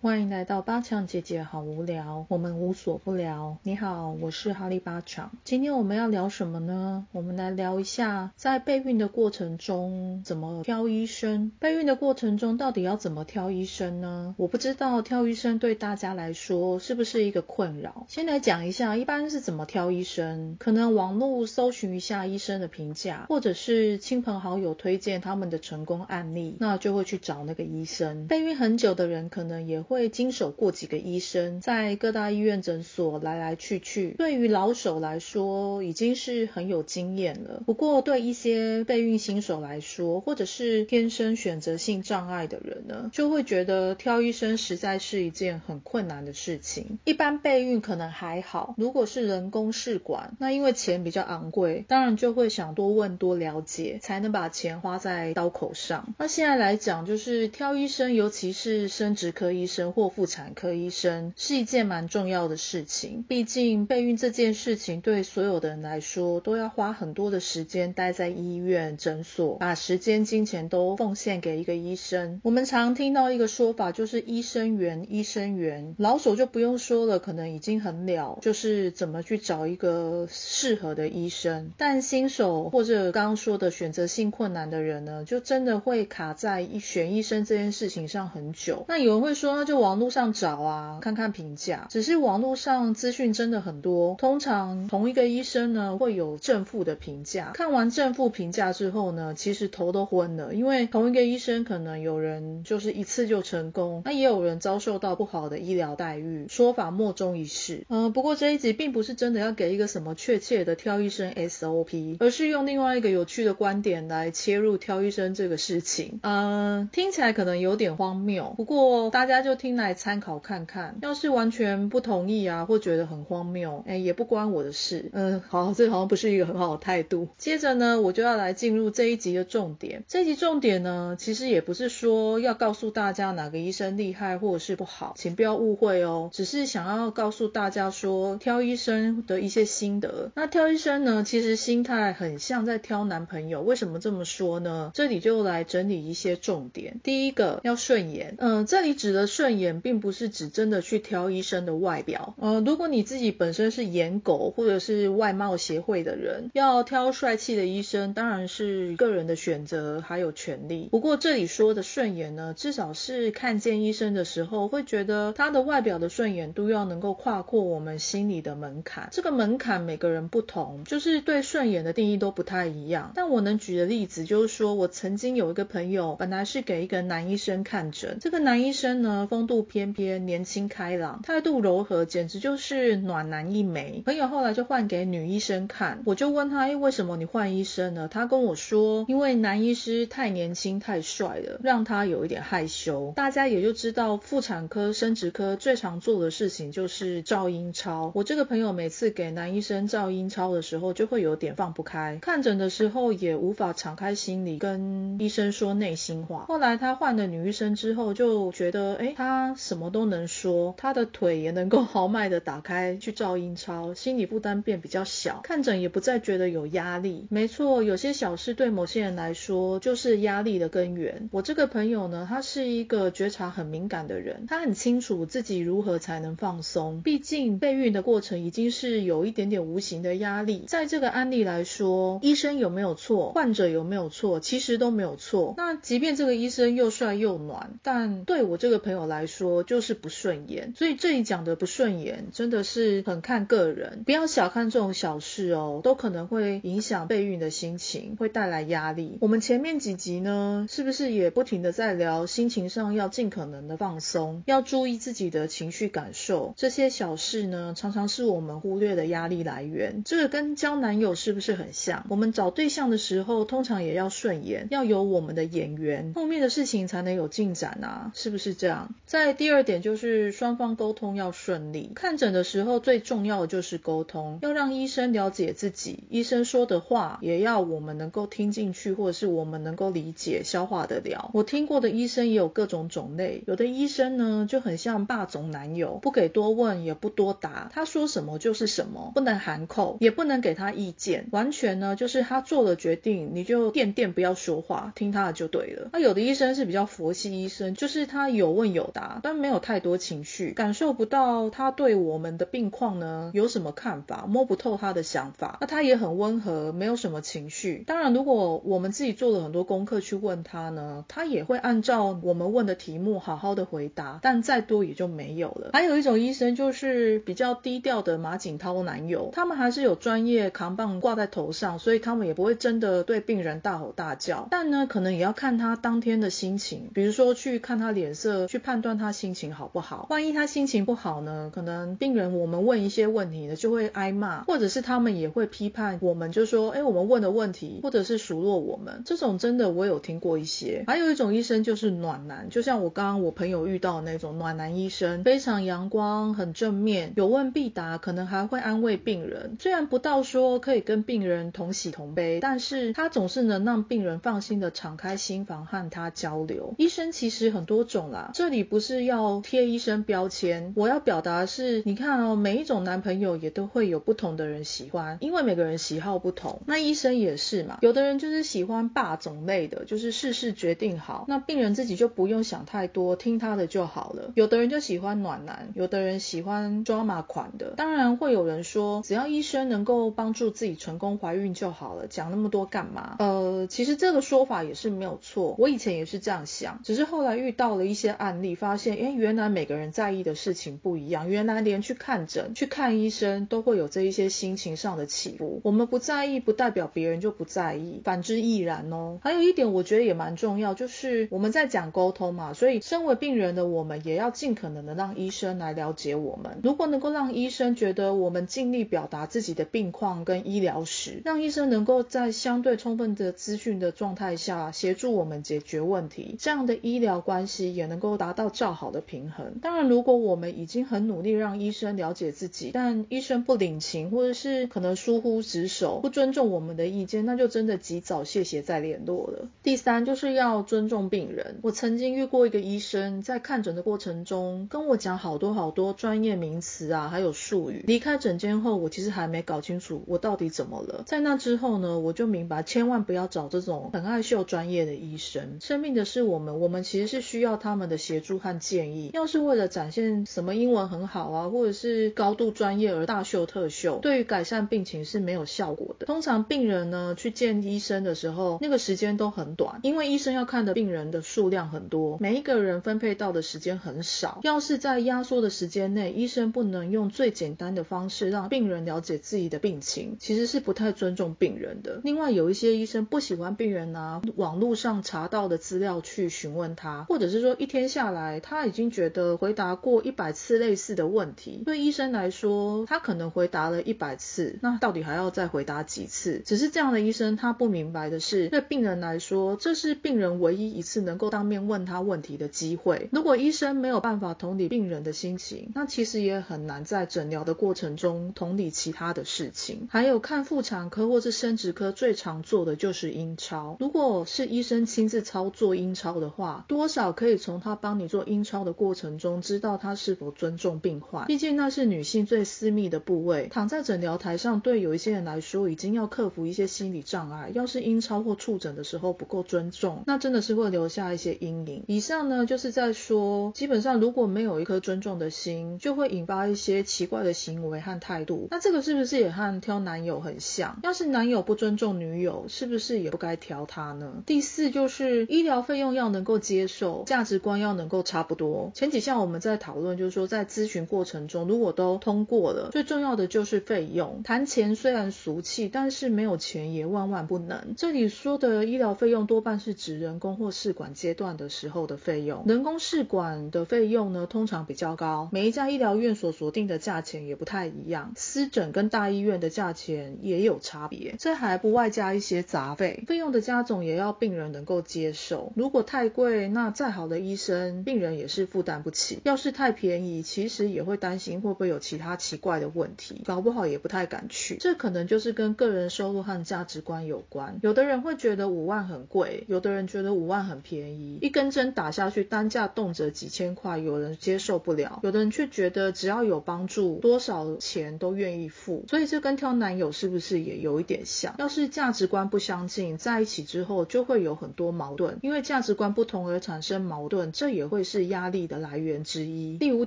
欢迎来到八强姐姐好无聊，我们无所不聊。你好，我是哈利八强。今天我们要聊什么呢？我们来聊一下在备孕的过程中怎么挑医生。备孕的过程中到底要怎么挑医生呢？我不知道挑医生对大家来说是不是一个困扰。先来讲一下一般是怎么挑医生。可能网络搜寻一下医生的评价，或者是亲朋好友推荐他们的成功案例，那就会去找那个医生。备孕很久的人可能也。会经手过几个医生，在各大医院诊所来来去去。对于老手来说，已经是很有经验了。不过，对一些备孕新手来说，或者是天生选择性障碍的人呢，就会觉得挑医生实在是一件很困难的事情。一般备孕可能还好，如果是人工试管，那因为钱比较昂贵，当然就会想多问多了解，才能把钱花在刀口上。那现在来讲，就是挑医生，尤其是生殖科医生。或妇产科医生是一件蛮重要的事情，毕竟备孕这件事情对所有的人来说都要花很多的时间待在医院诊所，把时间金钱都奉献给一个医生。我们常听到一个说法，就是医生缘，医生缘。老手就不用说了，可能已经很了，就是怎么去找一个适合的医生。但新手或者刚刚说的选择性困难的人呢，就真的会卡在选医生这件事情上很久。那有人会说。就网络上找啊，看看评价。只是网络上资讯真的很多，通常同一个医生呢会有正负的评价。看完正负评价之后呢，其实头都昏了，因为同一个医生可能有人就是一次就成功，那也有人遭受到不好的医疗待遇，说法莫衷一是。嗯，不过这一集并不是真的要给一个什么确切的挑医生 SOP，而是用另外一个有趣的观点来切入挑医生这个事情。嗯，听起来可能有点荒谬，不过大家就。听来参考看看，要是完全不同意啊，或觉得很荒谬，哎，也不关我的事。嗯，好，这好像不是一个很好的态度。接着呢，我就要来进入这一集的重点。这一集重点呢，其实也不是说要告诉大家哪个医生厉害或者是不好，请不要误会哦。只是想要告诉大家说，挑医生的一些心得。那挑医生呢，其实心态很像在挑男朋友。为什么这么说呢？这里就来整理一些重点。第一个要顺眼。嗯，这里指的顺。顺眼并不是指真的去挑医生的外表，呃，如果你自己本身是颜狗或者是外貌协会的人，要挑帅气的医生当然是个人的选择，还有权利。不过这里说的顺眼呢，至少是看见医生的时候会觉得他的外表的顺眼度要能够跨过我们心里的门槛。这个门槛每个人不同，就是对顺眼的定义都不太一样。但我能举的例子就是说，我曾经有一个朋友，本来是给一个男医生看诊，这个男医生呢。风度翩翩，年轻开朗，态度柔和，简直就是暖男一枚。朋友后来就换给女医生看，我就问他，哎，为什么你换医生呢？他跟我说，因为男医师太年轻太帅了，让他有一点害羞。大家也就知道，妇产科、生殖科最常做的事情就是照阴超。我这个朋友每次给男医生照阴超的时候，就会有点放不开，看诊的时候也无法敞开心里跟医生说内心话。后来他换了女医生之后，就觉得，哎，他。他什么都能说，他的腿也能够豪迈的打开去照英超，心理负担变比较小，看诊也不再觉得有压力。没错，有些小事对某些人来说就是压力的根源。我这个朋友呢，他是一个觉察很敏感的人，他很清楚自己如何才能放松。毕竟备孕的过程已经是有一点点无形的压力。在这个案例来说，医生有没有错，患者有没有错，其实都没有错。那即便这个医生又帅又暖，但对我这个朋友来，说就是不顺眼，所以这里讲的不顺眼真的是很看个人，不要小看这种小事哦，都可能会影响备孕的心情，会带来压力。我们前面几集呢，是不是也不停的在聊心情上要尽可能的放松，要注意自己的情绪感受？这些小事呢，常常是我们忽略的压力来源。这个跟交男友是不是很像？我们找对象的时候，通常也要顺眼，要有我们的眼缘，后面的事情才能有进展啊，是不是这样？在第二点就是双方沟通要顺利。看诊的时候最重要的就是沟通，要让医生了解自己，医生说的话也要我们能够听进去，或者是我们能够理解、消化得了。我听过的医生也有各种种类，有的医生呢就很像霸总男友，不给多问也不多答，他说什么就是什么，不能含扣，也不能给他意见，完全呢就是他做了决定，你就垫垫不要说话，听他的就对了。那有的医生是比较佛系医生，就是他有问有答。达，但没有太多情绪，感受不到他对我们的病况呢有什么看法，摸不透他的想法。那他也很温和，没有什么情绪。当然，如果我们自己做了很多功课去问他呢，他也会按照我们问的题目好好的回答，但再多也就没有了。还有一种医生就是比较低调的马景涛男友，他们还是有专业扛棒挂在头上，所以他们也不会真的对病人大吼大叫。但呢，可能也要看他当天的心情，比如说去看他脸色，去判断他心情好不好。万一他心情不好呢，可能病人我们问一些问题呢，就会挨骂，或者是他们也会批判我们，就说，哎，我们问的问题，或者是数落我们。这种真的我有听过一些。还有一种医生就是暖男，就像我刚刚我朋友遇到那种暖男医生，非常阳光，很正面，有问必答，可能还会安慰病人。虽然不到说可以跟病人同喜同悲，但是他总是能让病人放心的敞开心房和他交流。医生其实很多种啦，这里不不是要贴医生标签，我要表达的是，你看哦，每一种男朋友也都会有不同的人喜欢，因为每个人喜好不同。那医生也是嘛，有的人就是喜欢霸总类的，就是事事决定好，那病人自己就不用想太多，听他的就好了。有的人就喜欢暖男，有的人喜欢抓马款的。当然会有人说，只要医生能够帮助自己成功怀孕就好了，讲那么多干嘛？呃，其实这个说法也是没有错，我以前也是这样想，只是后来遇到了一些案例，发现，哎，原来每个人在意的事情不一样，原来连去看诊、去看医生都会有这一些心情上的起伏。我们不在意，不代表别人就不在意，反之亦然哦。还有一点，我觉得也蛮重要，就是我们在讲沟通嘛，所以身为病人的我们，也要尽可能的让医生来了解我们。如果能够让医生觉得我们尽力表达自己的病况跟医疗史，让医生能够在相对充分的资讯的状态下协助我们解决问题，这样的医疗关系也能够达到较好的平衡。当然，如果我们已经很努力让医生了解自己，但医生不领情，或者是可能疏忽职守、不尊重我们的意见，那就真的及早谢谢再联络了。第三，就是要尊重病人。我曾经遇过一个医生，在看诊的过程中跟我讲好多好多专业名词啊，还有术语。离开诊间后，我其实还没搞清楚我到底怎么了。在那之后呢，我就明白，千万不要找这种很爱秀专业的医生。生病的是我们，我们其实是需要他们的协助和建议。要是为了展现什么英文很好啊，或者是高度专业而大秀特秀，对于改善病情是没有效果的。通常病人呢去见医生的时候，那个时间都很短，因为医生要看的病人的数量很多，每一个人分配到的时间很少。要是在压缩的时间内，医生不能用最简单的方式让病人了解自己的病情，其实是不太尊重病人的。另外，有一些医生不喜欢病人拿网络上查到的资料去询问他，或者是说一天下来他已经觉得回答过一百次类似的问题，对医生来说，他可能回答了一百次，那到底还要再回答几次？只是这样的医生他不明白的是，对病人来说，这是病人唯一一次能够当面问他问题的机会。如果医生没有办法同理病人的心情，那其实也很难在诊疗的过程中同理其他的事情。还有看妇产科或是生殖科最常做的就是阴超。如果是医生亲自操作阴超的话，多少可以从他帮你做阴超的过程中知道他是否尊重病患。毕竟那是女性最私密的部位，躺在诊疗台上，对有一些人来说已经要克服一些心理障碍。要是阴超或触诊的时候不够尊重，那真的是会留下一些阴影。以上呢就是在说，基本上如果没有一颗尊重的心，就会引发一些奇怪的行为和态度。那这个是不是也和挑男友很像？要是男友不尊重女友，是不是也不该挑他呢？第四就是医疗费用要能够接受，价值观要能够差不多。前几项我们在讨论，就是说在咨询过程中，如果都通过了，最重要的就是费用。谈钱虽然俗气，但是没有钱也万万不能。这里说的医疗费用多半是指人工或试管阶段的时候的费用。人工试管的费用呢，通常比较高，每一家医疗院所锁定的价钱也不太一样，私诊跟大医院的价钱也有差别。这还不外加一些杂费，费用的加总也要病人能够接受。如果太贵，那再好的医生，病人也是负担不起。要是太便宜，其实也会担心会不会有其他奇怪的问题，搞不好也不太敢去。这可能就是跟个人收入和价值观有关。有的人会觉得五万很贵，有的人觉得五万很便宜。一根针打下去，单价动辄几千块，有人接受不了，有的人却觉得只要有帮助，多少钱都愿意付。所以这跟挑男友是不是也有一点像？要是价值观不相近，在一起之后就会有很多矛盾，因为价值观不同而产生矛盾，这也会是压力的来源之一。第五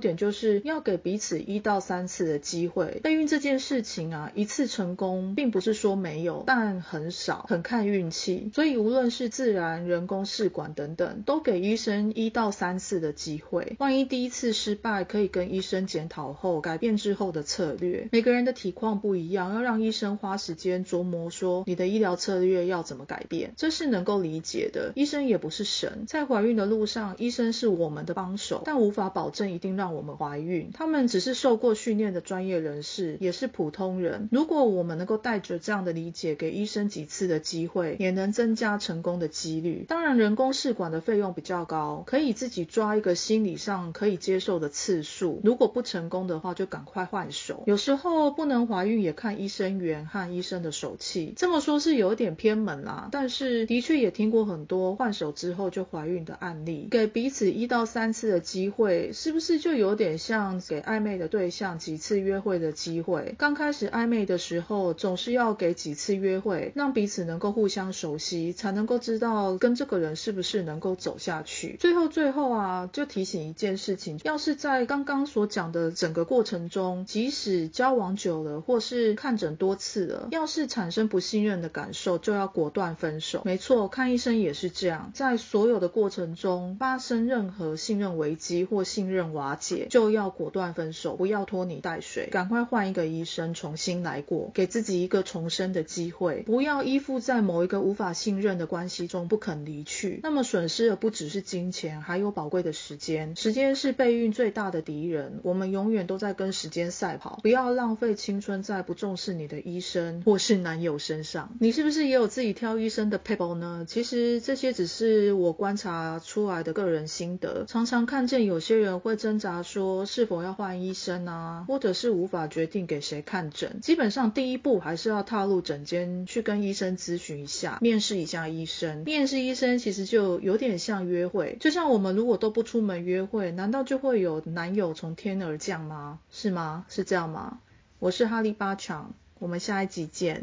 点就是要给彼此一到三次的机会。备孕这件事情啊，一次成功并不是说没有，但很少，很看运气。所以无论是自然、人工试管等等，都给医生一到三次的机会。万一第一次失败，可以跟医生检讨后改变之后的策略。每个人的体况不一样，要让医生花时间琢磨，说你的医疗策略要怎么改变，这是能够理解的。医生也不是神，在怀孕的路上，医生是我我们的帮手，但无法保证一定让我们怀孕。他们只是受过训练的专业人士，也是普通人。如果我们能够带着这样的理解，给医生几次的机会，也能增加成功的几率。当然，人工试管的费用比较高，可以自己抓一个心理上可以接受的次数。如果不成功的话，就赶快换手。有时候不能怀孕也看医生缘和医生的手气。这么说是有点偏门啦，但是的确也听过很多换手之后就怀孕的案例。给彼此一到三次的机会，是不是就有点像给暧昧的对象几次约会的机会？刚开始暧昧的时候，总是要给几次约会，让彼此能够互相熟悉，才能够知道跟这个人是不是能够走下去。最后最后啊，就提醒一件事情，要是在刚刚所讲的整个过程中，即使交往久了，或是看诊多次了，要是产生不信任的感受，就要果断分手。没错，看医生也是这样，在所有的过程中发生任何和信任危机或信任瓦解，就要果断分手，不要拖泥带水，赶快换一个医生重新来过，给自己一个重生的机会，不要依附在某一个无法信任的关系中不肯离去，那么损失的不只是金钱，还有宝贵的时间。时间是备孕最大的敌人，我们永远都在跟时间赛跑，不要浪费青春在不重视你的医生或是男友身上。你是不是也有自己挑医生的 people 呢？其实这些只是我观察出来的个人心得，常常看见有些人会挣扎说是否要换医生啊，或者是无法决定给谁看诊。基本上第一步还是要踏入诊间去跟医生咨询一下，面试一下医生。面试医生其实就有点像约会，就像我们如果都不出门约会，难道就会有男友从天而降吗？是吗？是这样吗？我是哈利巴强，我们下一集见。